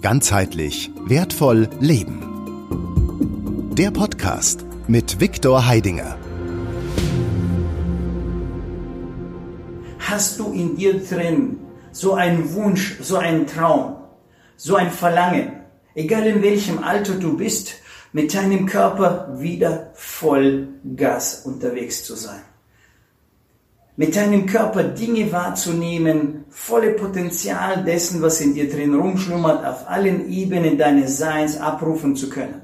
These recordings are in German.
Ganzheitlich wertvoll leben. Der Podcast mit Viktor Heidinger. Hast du in dir drin so einen Wunsch, so einen Traum, so ein Verlangen, egal in welchem Alter du bist, mit deinem Körper wieder voll Gas unterwegs zu sein? Mit deinem Körper Dinge wahrzunehmen, volle Potenzial dessen, was in dir drin rumschlummert, auf allen Ebenen deines Seins abrufen zu können.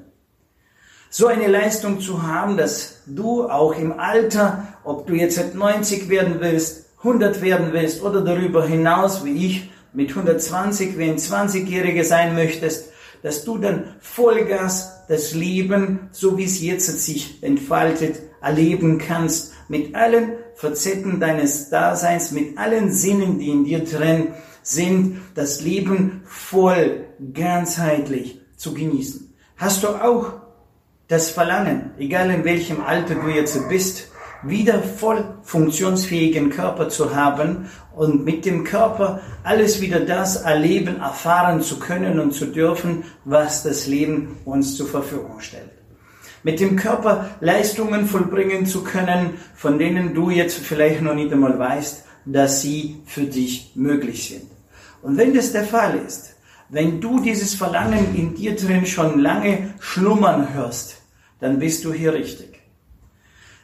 So eine Leistung zu haben, dass du auch im Alter, ob du jetzt 90 werden willst, 100 werden willst oder darüber hinaus, wie ich, mit 120, wie ein 20-Jähriger sein möchtest, dass du dann Vollgas das Leben, so wie es jetzt sich entfaltet, erleben kannst, mit allen Facetten deines Daseins, mit allen Sinnen, die in dir drin sind, das Leben voll, ganzheitlich zu genießen. Hast du auch das Verlangen, egal in welchem Alter du jetzt bist, wieder voll funktionsfähigen Körper zu haben und mit dem Körper alles wieder das erleben, erfahren zu können und zu dürfen, was das Leben uns zur Verfügung stellt mit dem Körper Leistungen vollbringen zu können, von denen du jetzt vielleicht noch nicht einmal weißt, dass sie für dich möglich sind. Und wenn das der Fall ist, wenn du dieses Verlangen in dir drin schon lange schlummern hörst, dann bist du hier richtig.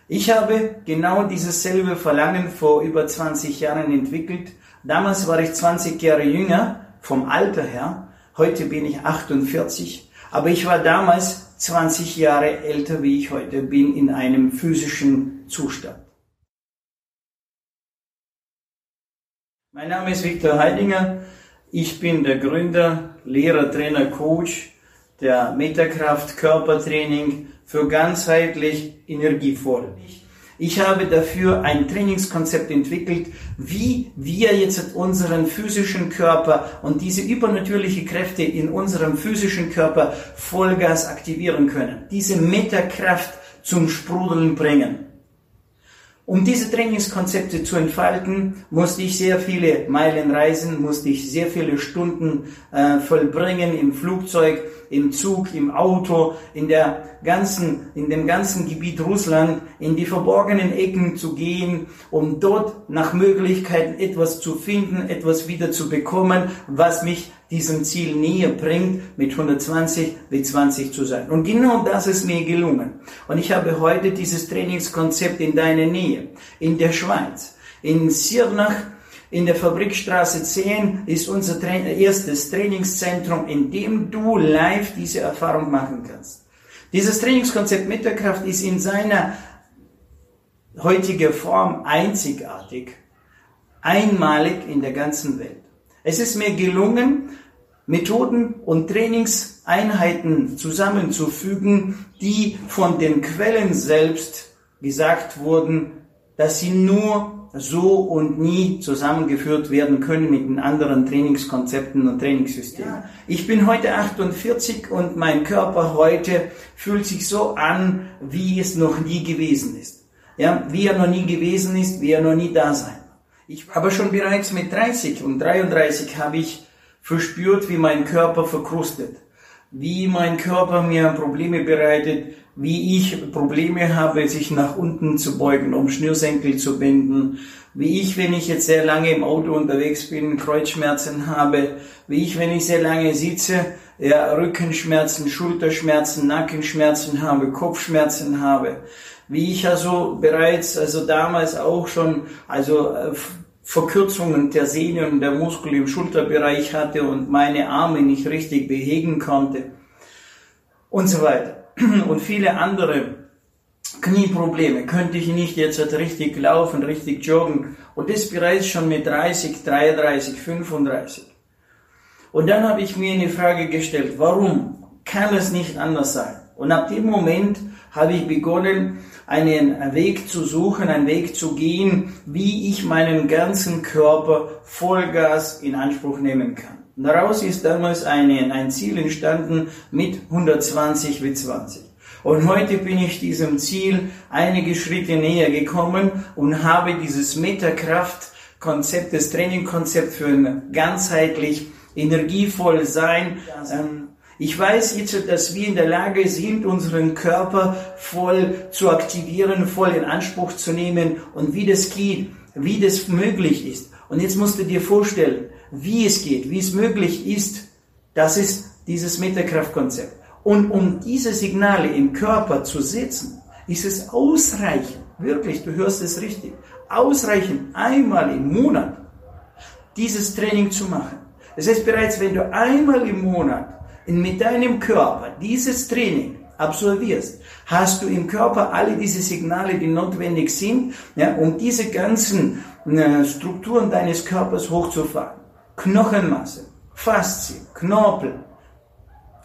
Ich habe genau dieses selbe Verlangen vor über 20 Jahren entwickelt. Damals war ich 20 Jahre jünger vom Alter her. Heute bin ich 48. Aber ich war damals 20 Jahre älter, wie ich heute bin, in einem physischen Zustand. Mein Name ist Viktor Heidinger. Ich bin der Gründer, Lehrer, Trainer, Coach der Metakraft Körpertraining für ganzheitlich energievoll. Ich habe dafür ein Trainingskonzept entwickelt, wie wir jetzt unseren physischen Körper und diese übernatürliche Kräfte in unserem physischen Körper Vollgas aktivieren können. Diese Metakraft zum Sprudeln bringen. Um diese Trainingskonzepte zu entfalten, musste ich sehr viele Meilen reisen, musste ich sehr viele Stunden äh, vollbringen im Flugzeug, im Zug, im Auto, in der ganzen, in dem ganzen Gebiet Russland, in die verborgenen Ecken zu gehen, um dort nach Möglichkeiten etwas zu finden, etwas wieder zu bekommen, was mich diesem Ziel näher bringt, mit 120 wie 20 zu sein. Und genau das ist mir gelungen. Und ich habe heute dieses Trainingskonzept in deiner Nähe, in der Schweiz, in Sirnach, in der Fabrikstraße 10 ist unser Tra erstes Trainingszentrum, in dem du live diese Erfahrung machen kannst. Dieses Trainingskonzept Mitterkraft ist in seiner heutigen Form einzigartig, einmalig in der ganzen Welt. Es ist mir gelungen, Methoden und Trainingseinheiten zusammenzufügen, die von den Quellen selbst gesagt wurden, dass sie nur so und nie zusammengeführt werden können mit den anderen Trainingskonzepten und Trainingssystemen. Ich bin heute 48 und mein Körper heute fühlt sich so an, wie es noch nie gewesen ist. Ja, wie er noch nie gewesen ist, wie er noch nie da sein. Ich habe schon bereits mit 30 und 33 habe ich verspürt, wie mein Körper verkrustet, wie mein Körper mir Probleme bereitet, wie ich Probleme habe, sich nach unten zu beugen, um Schnürsenkel zu binden, wie ich, wenn ich jetzt sehr lange im Auto unterwegs bin, Kreuzschmerzen habe, wie ich, wenn ich sehr lange sitze, ja, Rückenschmerzen, Schulterschmerzen, Nackenschmerzen habe, Kopfschmerzen habe, wie ich also bereits, also damals auch schon, also äh, Verkürzungen der Sehnen und der Muskel im Schulterbereich hatte und meine Arme nicht richtig bewegen konnte und so weiter. Und viele andere Knieprobleme. Könnte ich nicht jetzt richtig laufen, richtig joggen und das bereits schon mit 30, 33, 35. Und dann habe ich mir eine Frage gestellt, warum kann es nicht anders sein? Und ab dem Moment habe ich begonnen, einen Weg zu suchen, einen Weg zu gehen, wie ich meinen ganzen Körper Vollgas in Anspruch nehmen kann. daraus ist damals eine, ein Ziel entstanden mit 120 wie 20. Und heute bin ich diesem Ziel einige Schritte näher gekommen und habe dieses Metakraft Konzept, das Trainingkonzept für ein ganzheitlich energievoll sein. Ähm, ich weiß jetzt, dass wir in der Lage sind, unseren Körper voll zu aktivieren, voll in Anspruch zu nehmen und wie das geht, wie das möglich ist. Und jetzt musst du dir vorstellen, wie es geht, wie es möglich ist. Das ist dieses Metakraftkonzept. Und um diese Signale im Körper zu setzen, ist es ausreichend, wirklich, du hörst es richtig, ausreichend einmal im Monat dieses Training zu machen. Das heißt, bereits wenn du einmal im Monat mit deinem Körper dieses Training absolvierst, hast du im Körper alle diese Signale, die notwendig sind, ja, um diese ganzen äh, Strukturen deines Körpers hochzufahren. Knochenmasse, Faszien, Knorpel,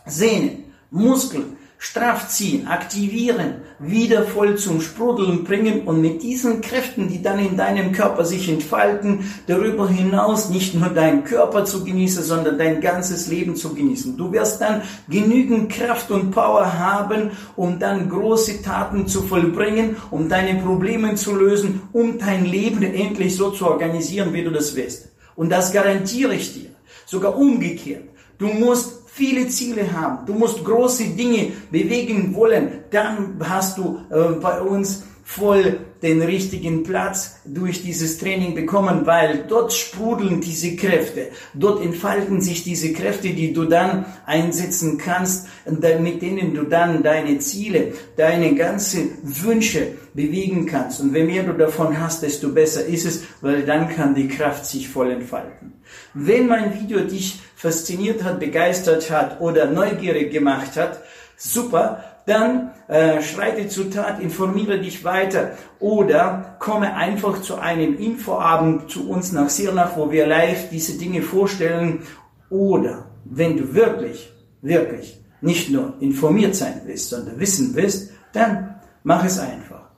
Sehnen, Muskeln, straff ziehen, aktivieren, wieder voll zum Sprudeln bringen und mit diesen Kräften, die dann in deinem Körper sich entfalten, darüber hinaus nicht nur deinen Körper zu genießen, sondern dein ganzes Leben zu genießen. Du wirst dann genügend Kraft und Power haben, um dann große Taten zu vollbringen, um deine Probleme zu lösen, um dein Leben endlich so zu organisieren, wie du das willst. Und das garantiere ich dir. Sogar umgekehrt. Du musst viele Ziele haben. Du musst große Dinge bewegen wollen. Dann hast du äh, bei uns voll den richtigen Platz durch dieses Training bekommen, weil dort sprudeln diese Kräfte, dort entfalten sich diese Kräfte, die du dann einsetzen kannst, mit denen du dann deine Ziele, deine ganze Wünsche bewegen kannst. Und je mehr du davon hast, desto besser ist es, weil dann kann die Kraft sich voll entfalten. Wenn mein Video dich fasziniert hat, begeistert hat oder neugierig gemacht hat, super, dann äh, schreite zur Tat, informiere dich weiter oder komme einfach zu einem Infoabend zu uns nach Sirnach, wo wir live diese Dinge vorstellen. Oder wenn du wirklich, wirklich nicht nur informiert sein willst, sondern wissen willst, dann mach es einfach.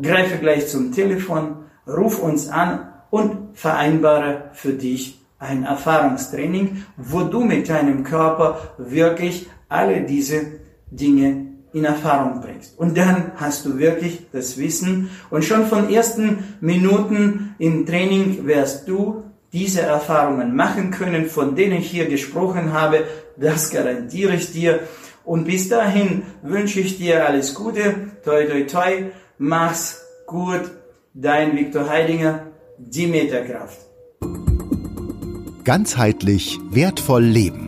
Greife gleich zum Telefon, ruf uns an und vereinbare für dich ein Erfahrungstraining, wo du mit deinem Körper wirklich alle diese Dinge in Erfahrung bringst. Und dann hast du wirklich das Wissen und schon von ersten Minuten im Training wirst du diese Erfahrungen machen können, von denen ich hier gesprochen habe. Das garantiere ich dir. Und bis dahin wünsche ich dir alles Gute. Toi, toi, toi. Mach's gut. Dein Viktor Heidinger, die Meterkraft. Ganzheitlich wertvoll leben.